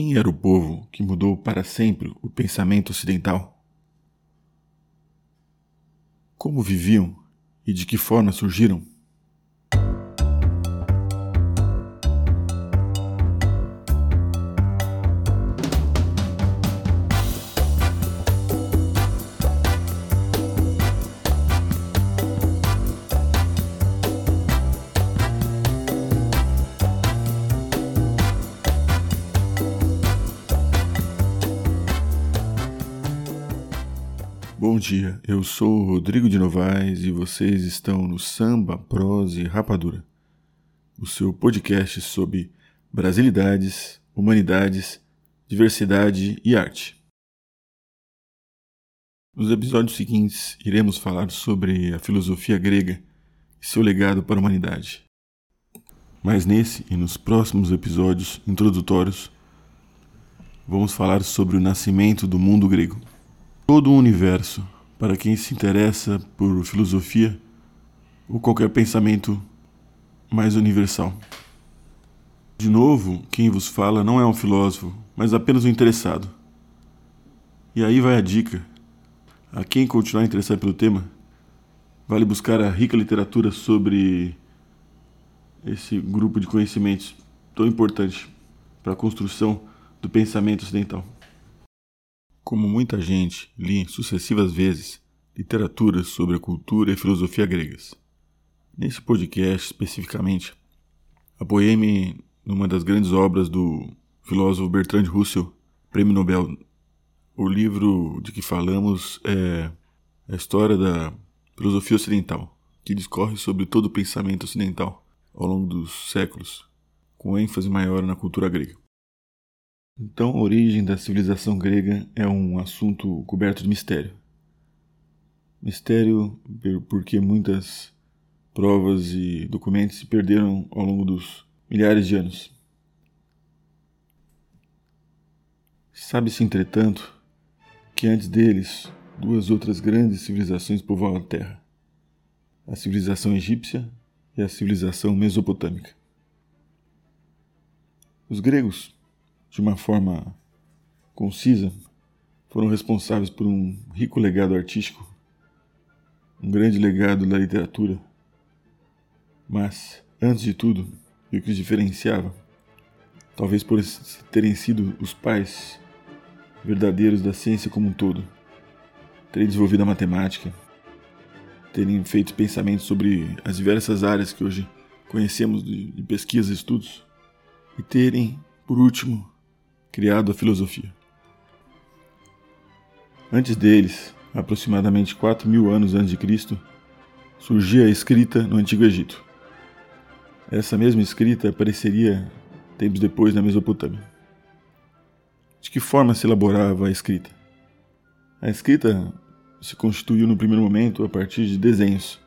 Quem era o povo que mudou para sempre o pensamento ocidental? Como viviam e de que forma surgiram? Dia, eu sou Rodrigo de Novaes e vocês estão no Samba, Prosa e Rapadura, o seu podcast sobre brasilidades, humanidades, diversidade e arte. Nos episódios seguintes, iremos falar sobre a filosofia grega e seu legado para a humanidade. Mas nesse e nos próximos episódios introdutórios, vamos falar sobre o nascimento do mundo grego. Todo o universo, para quem se interessa por filosofia ou qualquer pensamento mais universal. De novo, quem vos fala não é um filósofo, mas apenas um interessado. E aí vai a dica. A quem continuar interessado pelo tema, vale buscar a rica literatura sobre esse grupo de conhecimentos tão importante para a construção do pensamento ocidental. Como muita gente, li sucessivas vezes literaturas sobre a cultura e filosofia gregas. Nesse podcast, especificamente, apoiei-me numa das grandes obras do filósofo Bertrand Russell, Prêmio Nobel. O livro de que falamos é a história da filosofia ocidental, que discorre sobre todo o pensamento ocidental ao longo dos séculos, com ênfase maior na cultura grega. Então, a origem da civilização grega é um assunto coberto de mistério. Mistério porque muitas provas e documentos se perderam ao longo dos milhares de anos. Sabe-se, entretanto, que antes deles, duas outras grandes civilizações povoavam a Terra: a civilização egípcia e a civilização mesopotâmica. Os gregos de uma forma concisa, foram responsáveis por um rico legado artístico, um grande legado da literatura. Mas, antes de tudo, e o que os diferenciava, talvez por terem sido os pais verdadeiros da ciência como um todo, terem desenvolvido a matemática, terem feito pensamentos sobre as diversas áreas que hoje conhecemos de pesquisa e estudos, e terem, por último, criado a filosofia. Antes deles, aproximadamente 4 mil anos antes de Cristo, surgia a escrita no Antigo Egito. Essa mesma escrita apareceria tempos depois na Mesopotâmia. De que forma se elaborava a escrita? A escrita se constituiu no primeiro momento a partir de desenhos,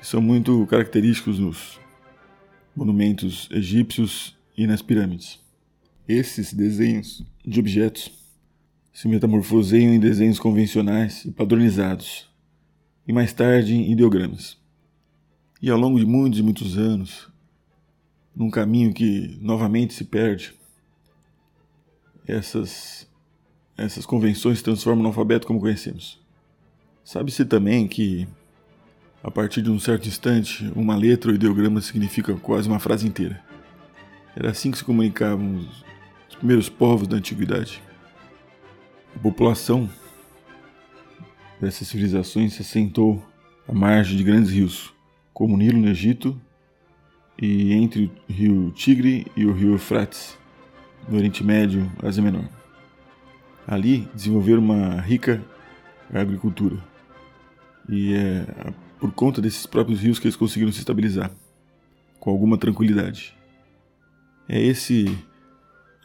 que são muito característicos nos monumentos egípcios e nas pirâmides. Esses desenhos de objetos se metamorfoseiam em desenhos convencionais e padronizados, e mais tarde em ideogramas. E ao longo de muitos e muitos anos, num caminho que novamente se perde, essas, essas convenções se transformam no alfabeto como conhecemos. Sabe-se também que, a partir de um certo instante, uma letra ou ideograma significa quase uma frase inteira. Era assim que se comunicavam primeiros povos da antiguidade. A população dessas civilizações se assentou à margem de grandes rios, como o Nilo no Egito e entre o rio Tigre e o rio Eufrates, no Oriente Médio, Ásia Menor. Ali desenvolveram uma rica agricultura e é por conta desses próprios rios que eles conseguiram se estabilizar com alguma tranquilidade. É esse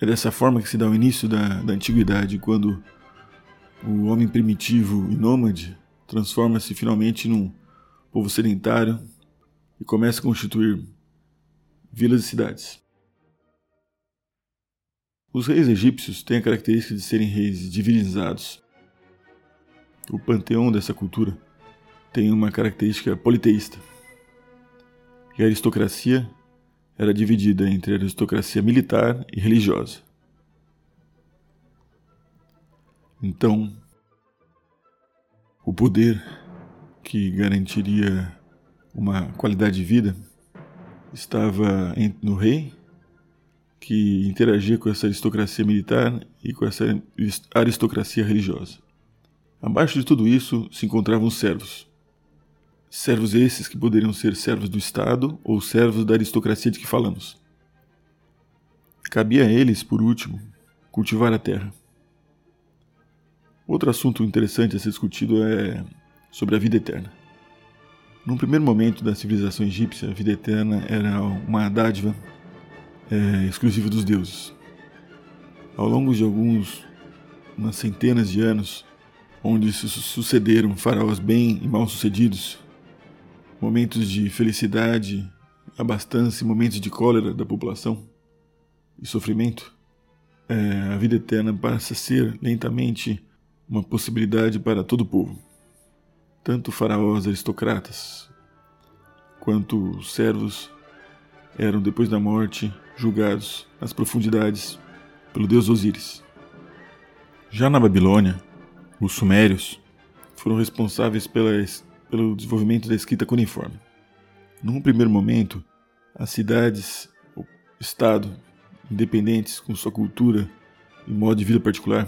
é dessa forma que se dá o início da, da antiguidade, quando o homem primitivo e nômade transforma-se finalmente num povo sedentário e começa a constituir vilas e cidades. Os reis egípcios têm a característica de serem reis divinizados. O panteão dessa cultura tem uma característica politeísta. E a aristocracia era dividida entre aristocracia militar e religiosa. Então, o poder que garantiria uma qualidade de vida estava no rei, que interagia com essa aristocracia militar e com essa aristocracia religiosa. Abaixo de tudo isso se encontravam os servos. Servos esses que poderiam ser servos do Estado ou servos da aristocracia de que falamos. Cabia a eles, por último, cultivar a terra. Outro assunto interessante a ser discutido é sobre a vida eterna. Num primeiro momento da civilização egípcia, a vida eterna era uma dádiva é, exclusiva dos deuses. Ao longo de alguns, umas centenas de anos, onde se sucederam faraós bem e mal sucedidos, momentos de felicidade, abastança e momentos de cólera da população e sofrimento, é, a vida eterna passa a ser lentamente uma possibilidade para todo o povo. Tanto faraós aristocratas quanto servos eram depois da morte julgados nas profundidades pelo deus Osíris. Já na Babilônia, os sumérios foram responsáveis pela, pelo desenvolvimento da escrita cuneiforme. Num primeiro momento, as cidades, o Estado, independentes com sua cultura e modo de vida particular,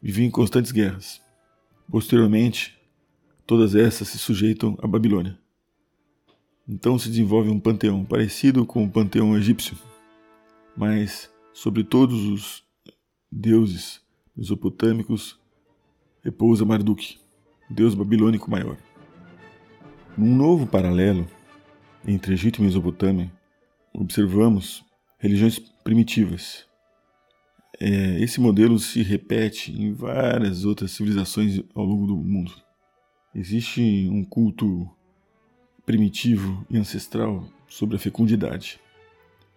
viviam em constantes guerras. Posteriormente, todas essas se sujeitam à Babilônia. Então se desenvolve um panteão parecido com o panteão egípcio, mas sobre todos os deuses mesopotâmicos repousa Marduk, deus babilônico maior. Num novo paralelo entre Egito e Mesopotâmia, observamos religiões primitivas. É, esse modelo se repete em várias outras civilizações ao longo do mundo. Existe um culto primitivo e ancestral sobre a fecundidade.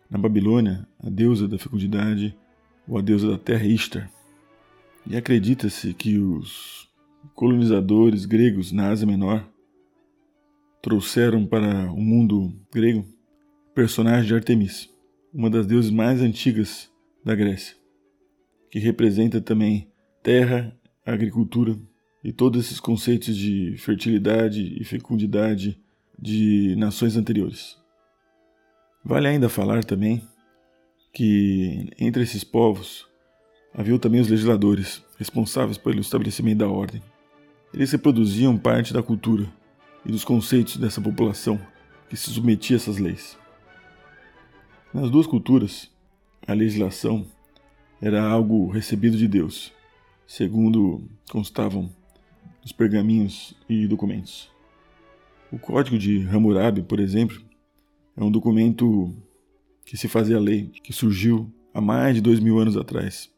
Na Babilônia, a deusa da fecundidade, ou a deusa da terra é Ishtar, e acredita-se que os colonizadores gregos na Ásia Menor trouxeram para o mundo grego o personagem de Artemis, uma das deusas mais antigas da Grécia, que representa também terra, agricultura e todos esses conceitos de fertilidade e fecundidade de nações anteriores. Vale ainda falar também que entre esses povos Havia também os legisladores, responsáveis pelo estabelecimento da ordem. Eles reproduziam parte da cultura e dos conceitos dessa população que se submetia a essas leis. Nas duas culturas, a legislação era algo recebido de Deus, segundo constavam nos pergaminhos e documentos. O Código de Hammurabi, por exemplo, é um documento que se fazia lei, que surgiu há mais de dois mil anos atrás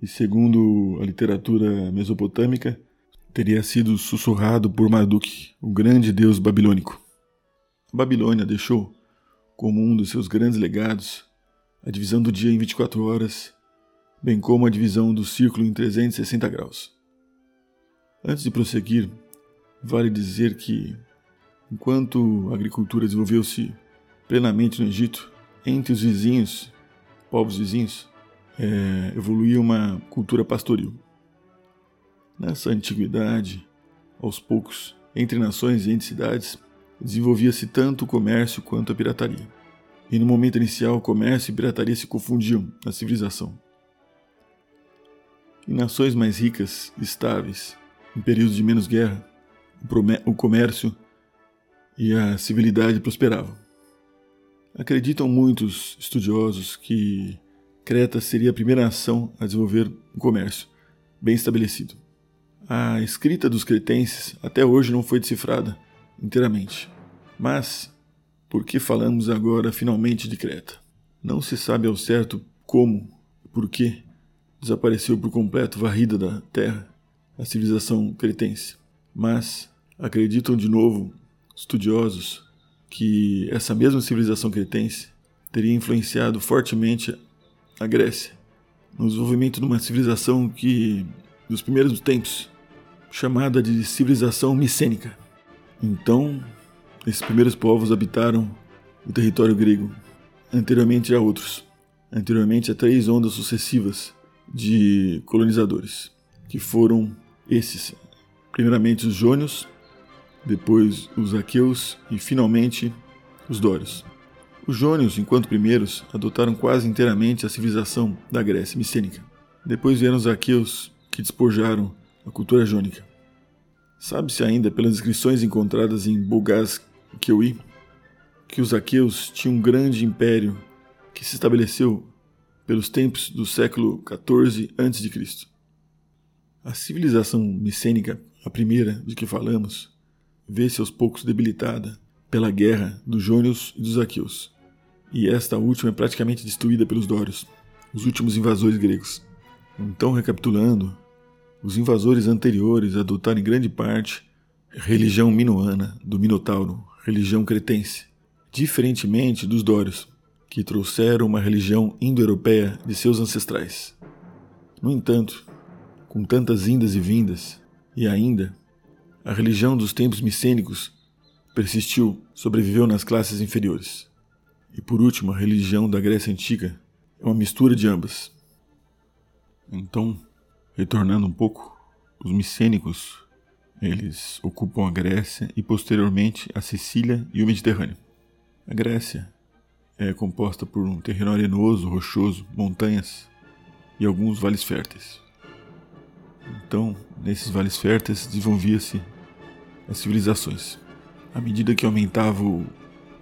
e, segundo a literatura mesopotâmica, teria sido sussurrado por Marduk, o grande deus babilônico. A Babilônia deixou, como um dos seus grandes legados, a divisão do dia em 24 horas, bem como a divisão do círculo em 360 graus. Antes de prosseguir, vale dizer que, enquanto a agricultura desenvolveu-se plenamente no Egito, entre os vizinhos, povos vizinhos, é, evoluía uma cultura pastoril. Nessa antiguidade, aos poucos, entre nações e entre cidades, desenvolvia-se tanto o comércio quanto a pirataria. E no momento inicial, comércio e pirataria se confundiam na civilização. Em nações mais ricas e estáveis, em períodos de menos guerra, o comércio e a civilidade prosperavam. Acreditam muitos estudiosos que Creta seria a primeira nação a desenvolver um comércio bem estabelecido. A escrita dos cretenses até hoje não foi decifrada inteiramente. Mas, por que falamos agora finalmente de Creta? Não se sabe ao certo como por que desapareceu por completo varrida da terra a civilização cretense. Mas acreditam de novo estudiosos que essa mesma civilização cretense teria influenciado fortemente a Grécia, no desenvolvimento de uma civilização que, nos primeiros tempos, chamada de civilização micênica. Então, esses primeiros povos habitaram o território grego, anteriormente a outros, anteriormente a três ondas sucessivas de colonizadores, que foram esses: primeiramente os jônios, depois os aqueus e finalmente os dórios. Os jônios, enquanto primeiros, adotaram quase inteiramente a civilização da Grécia micênica. Depois vieram os aqueus, que despojaram a cultura jônica. Sabe-se ainda pelas inscrições encontradas em Keuí que os aqueus tinham um grande império que se estabeleceu pelos tempos do século XIV a.C. A civilização micênica, a primeira de que falamos, vê-se aos poucos debilitada pela guerra dos Jônios e dos Aqueus, e esta última é praticamente destruída pelos Dórios, os últimos invasores gregos. Então, recapitulando, os invasores anteriores adotaram em grande parte religião minoana do Minotauro, religião cretense, diferentemente dos Dórios, que trouxeram uma religião indo-europeia de seus ancestrais. No entanto, com tantas indas e vindas, e ainda, a religião dos tempos micênicos persistiu, sobreviveu nas classes inferiores. E por último, a religião da Grécia Antiga é uma mistura de ambas. Então, retornando um pouco, os micênicos, eles ocupam a Grécia e posteriormente a Sicília e o Mediterrâneo. A Grécia é composta por um terreno arenoso, rochoso, montanhas e alguns vales férteis. Então, nesses vales férteis desenvolvia-se as civilizações. À medida que aumentava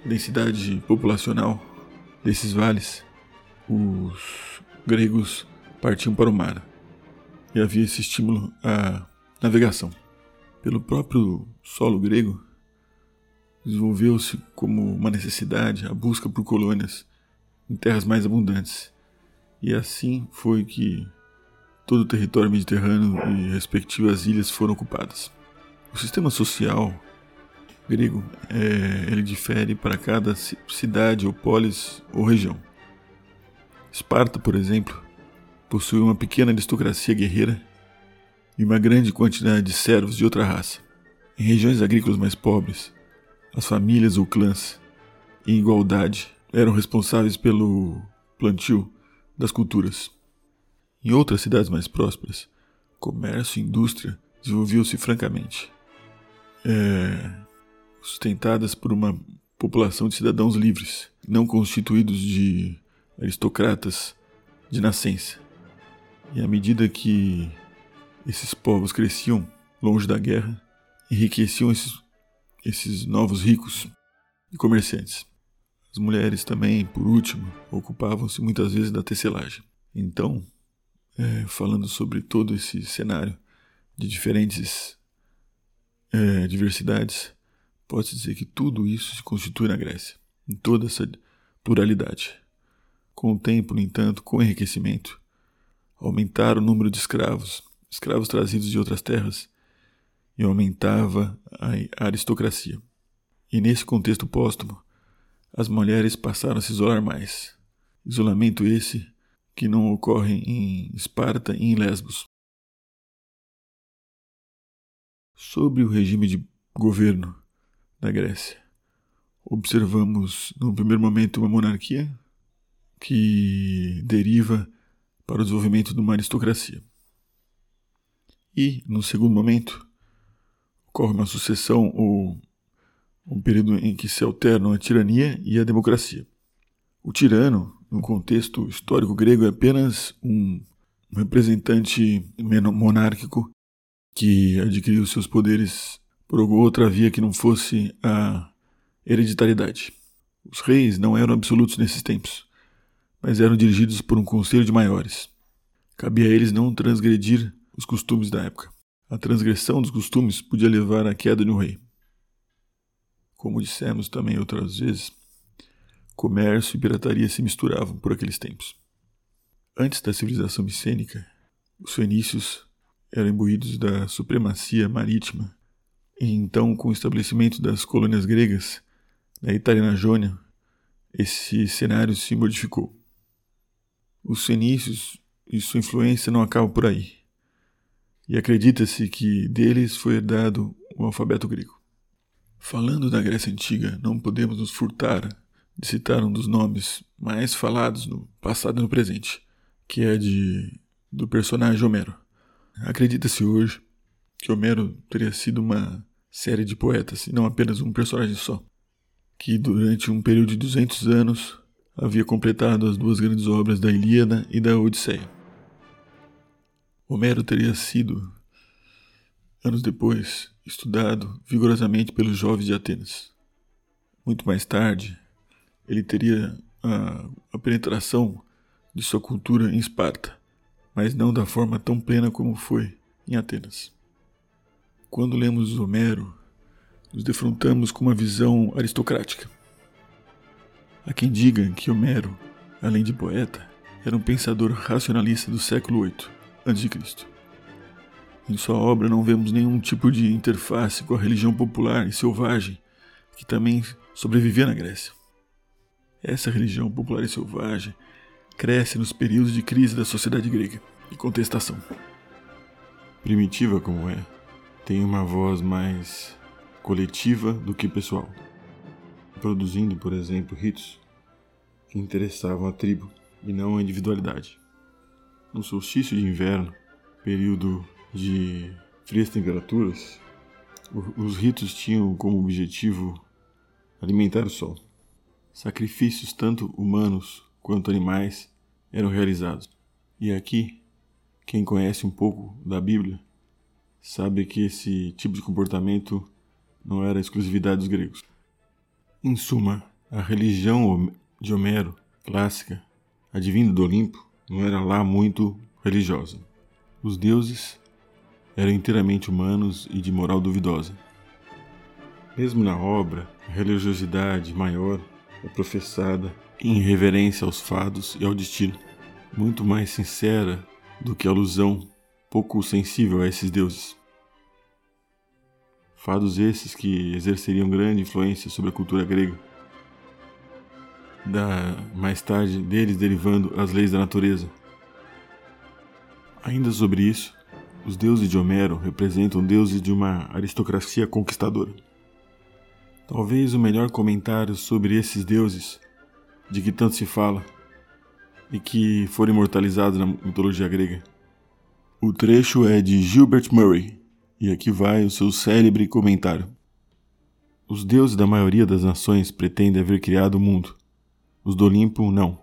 a densidade populacional desses vales, os gregos partiam para o mar e havia esse estímulo à navegação. Pelo próprio solo grego, desenvolveu-se como uma necessidade a busca por colônias em terras mais abundantes. E assim foi que todo o território mediterrâneo e respectivas ilhas foram ocupadas. O sistema social grego é, ele difere para cada cidade ou polis ou região. Esparta, por exemplo, possui uma pequena aristocracia guerreira e uma grande quantidade de servos de outra raça. Em regiões agrícolas mais pobres, as famílias ou clãs, em igualdade, eram responsáveis pelo plantio das culturas. Em outras cidades mais prósperas, comércio e indústria desenvolviam-se francamente, é, sustentadas por uma população de cidadãos livres, não constituídos de aristocratas de nascença. E à medida que esses povos cresciam longe da guerra, enriqueciam esses esses novos ricos e comerciantes. As mulheres também, por último, ocupavam-se muitas vezes da tecelagem. Então, é, falando sobre todo esse cenário de diferentes é, diversidades, pode-se dizer que tudo isso se constitui na Grécia, em toda essa pluralidade. Com o tempo, no entanto, com o enriquecimento, aumentaram o número de escravos, escravos trazidos de outras terras, e aumentava a aristocracia. E nesse contexto póstumo, as mulheres passaram a se isolar mais. Isolamento esse que não ocorre em Esparta e em Lesbos. Sobre o regime de governo da Grécia, observamos no primeiro momento uma monarquia que deriva para o desenvolvimento de uma aristocracia. E, no segundo momento, ocorre uma sucessão ou um período em que se alternam a tirania e a democracia. O tirano, no contexto histórico grego, é apenas um representante monárquico que adquiriu seus poderes por outra via que não fosse a hereditariedade. Os reis não eram absolutos nesses tempos, mas eram dirigidos por um conselho de maiores. Cabia a eles não transgredir os costumes da época. A transgressão dos costumes podia levar à queda de um rei. Como dissemos também outras vezes, comércio e pirataria se misturavam por aqueles tempos. Antes da civilização micênica, os fenícios eram imbuídos da supremacia marítima, e então, com o estabelecimento das colônias gregas na Itália e na Jônia, esse cenário se modificou. Os fenícios e sua influência não acabam por aí e acredita-se que deles foi herdado o alfabeto grego. Falando da Grécia Antiga, não podemos nos furtar de citar um dos nomes mais falados no passado e no presente, que é de do personagem Homero. Acredita-se hoje que Homero teria sido uma série de poetas e não apenas um personagem só, que durante um período de 200 anos havia completado as duas grandes obras da Ilíada e da Odisseia. Homero teria sido, anos depois, estudado vigorosamente pelos jovens de Atenas. Muito mais tarde, ele teria a, a penetração de sua cultura em Esparta, mas não da forma tão plena como foi em Atenas. Quando lemos Homero, nos defrontamos com uma visão aristocrática. Há quem diga que Homero, além de poeta, era um pensador racionalista do século VIII a.C. Em sua obra não vemos nenhum tipo de interface com a religião popular e selvagem que também sobrevivia na Grécia. Essa religião popular e selvagem cresce nos períodos de crise da sociedade grega e contestação. Primitiva como é, tem uma voz mais coletiva do que pessoal, produzindo, por exemplo, ritos que interessavam a tribo e não a individualidade. No solstício de inverno, período de frias temperaturas, os ritos tinham como objetivo alimentar o sol. Sacrifícios tanto humanos quanto animais eram realizados. E aqui, quem conhece um pouco da Bíblia sabe que esse tipo de comportamento não era exclusividade dos gregos. Em suma, a religião de Homero, clássica, advinda do Olimpo, não era lá muito religiosa. Os deuses eram inteiramente humanos e de moral duvidosa. Mesmo na obra, a religiosidade maior é professada em reverência aos fados e ao destino, muito mais sincera do que a alusão pouco sensível a esses deuses. Fados esses que exerceriam grande influência sobre a cultura grega. Da mais tarde deles derivando as leis da natureza. Ainda sobre isso, os deuses de Homero representam deuses de uma aristocracia conquistadora. Talvez o melhor comentário sobre esses deuses, de que tanto se fala, e que foram imortalizados na mitologia grega. O trecho é de Gilbert Murray, e aqui vai o seu célebre comentário. Os deuses da maioria das nações pretendem haver criado o mundo. Os do Olimpo, não.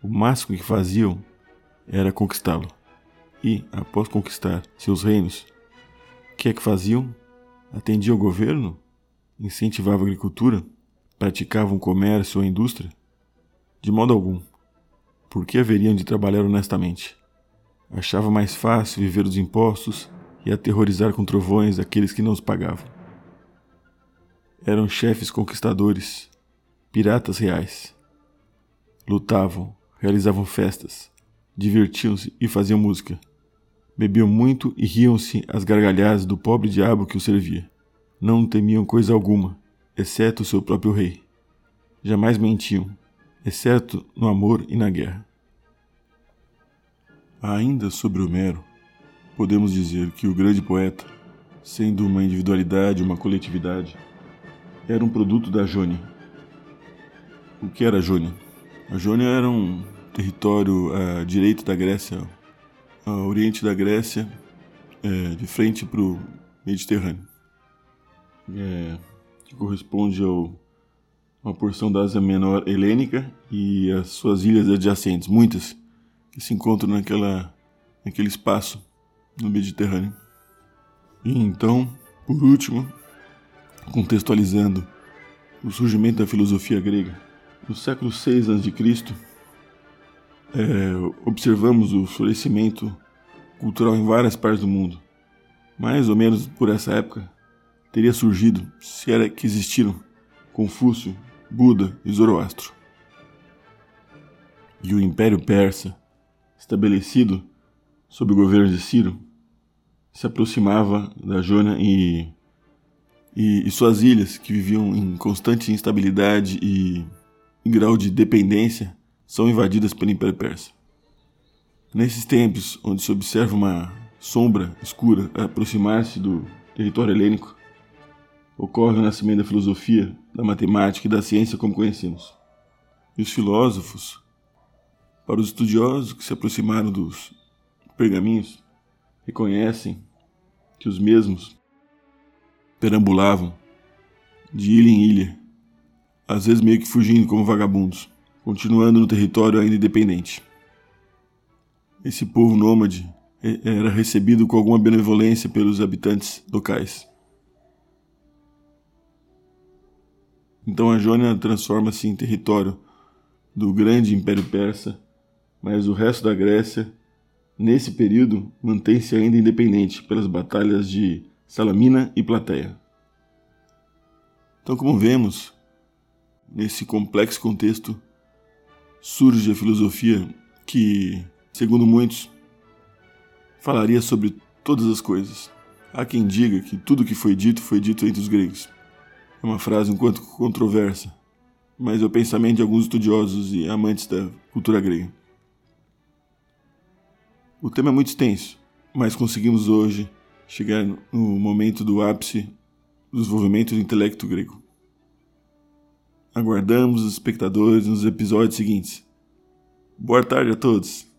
O máximo que faziam era conquistá-lo. E, após conquistar seus reinos, o que é que faziam? Atendiam ao governo? Incentivavam a agricultura? Praticavam comércio ou indústria? De modo algum. Por que haveriam de trabalhar honestamente? Achava mais fácil viver dos impostos e aterrorizar com trovões aqueles que não os pagavam. Eram chefes conquistadores, piratas reais. Lutavam, realizavam festas, divertiam-se e faziam música. Bebiam muito e riam-se às gargalhadas do pobre diabo que os servia. Não temiam coisa alguma, exceto o seu próprio rei. Jamais mentiam, exceto no amor e na guerra. Ainda sobre Homero, podemos dizer que o grande poeta, sendo uma individualidade, uma coletividade, era um produto da Jônia. O que era a Jônia? A Jônia era um território à direita da Grécia, ao oriente da Grécia, é, de frente para o Mediterrâneo, é, que corresponde ao uma porção da Ásia Menor helênica e as suas ilhas adjacentes, muitas que se encontram naquela, naquele espaço no Mediterrâneo. E então, por último, contextualizando o surgimento da filosofia grega, no século VI a.C., é, observamos o florescimento cultural em várias partes do mundo. Mais ou menos por essa época, teria surgido, se era que existiram, Confúcio, Buda e Zoroastro. E o Império Persa, estabelecido sob o governo de Ciro, se aproximava da Jônia e, e, e, suas ilhas, que viviam em constante instabilidade e em grau de dependência, são invadidas pelo Império Persa. Nesses tempos, onde se observa uma sombra escura aproximar-se do território helênico, ocorre o nascimento da filosofia, da matemática e da ciência como conhecemos. E os filósofos, para os estudiosos que se aproximaram dos pergaminhos reconhecem que os mesmos perambulavam de ilha em ilha, às vezes meio que fugindo como vagabundos, continuando no território ainda independente. Esse povo nômade era recebido com alguma benevolência pelos habitantes locais. Então a Jônia transforma-se em território do grande Império Persa, mas o resto da Grécia, nesse período, mantém-se ainda independente pelas batalhas de Salamina e Plateia. Então, como vemos, nesse complexo contexto surge a filosofia que, segundo muitos, falaria sobre todas as coisas. Há quem diga que tudo que foi dito foi dito entre os gregos. É uma frase um quanto controversa, mas é o pensamento de alguns estudiosos e amantes da cultura grega. O tema é muito extenso, mas conseguimos hoje chegar no momento do ápice do desenvolvimento do intelecto grego. Aguardamos os espectadores nos episódios seguintes. Boa tarde a todos!